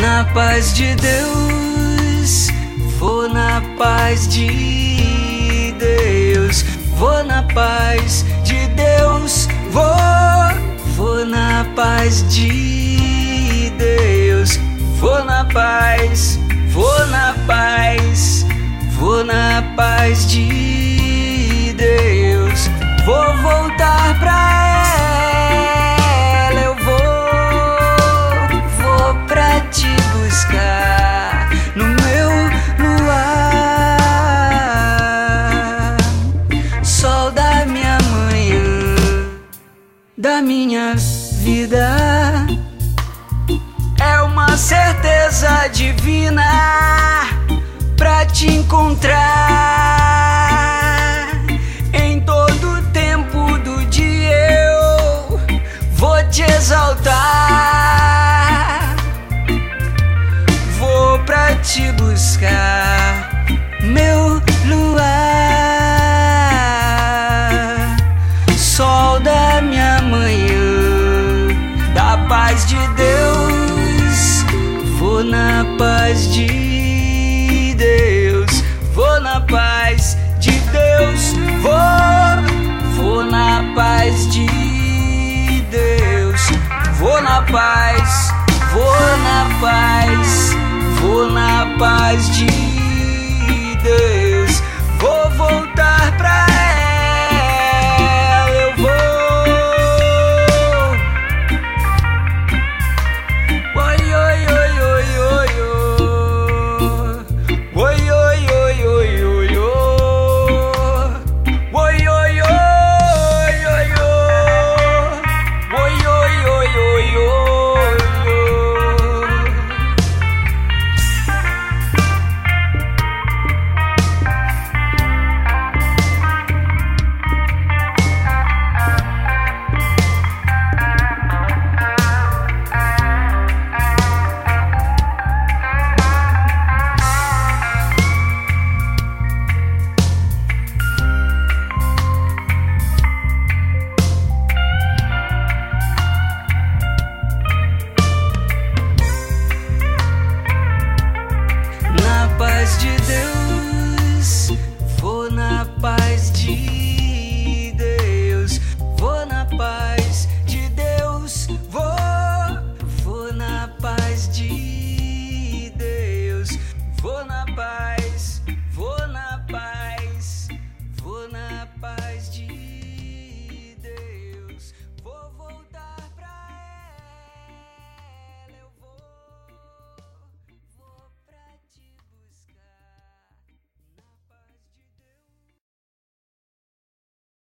Na paz de Deus, vou na paz de Deus, vou na paz de Deus, vou, vou na paz de Deus, vou na paz, vou na paz na paz de Deus, vou voltar pra ela, eu vou, vou pra te buscar no meu luar, sol da minha manhã, da minha vida. É uma certeza divina pra te encontrar. Em todo tempo do dia eu vou te exaltar. Vou pra te buscar, meu luar. Sol da minha manhã, da paz de Deus. Vou na paz de vou na paz, vou na paz, vou na paz de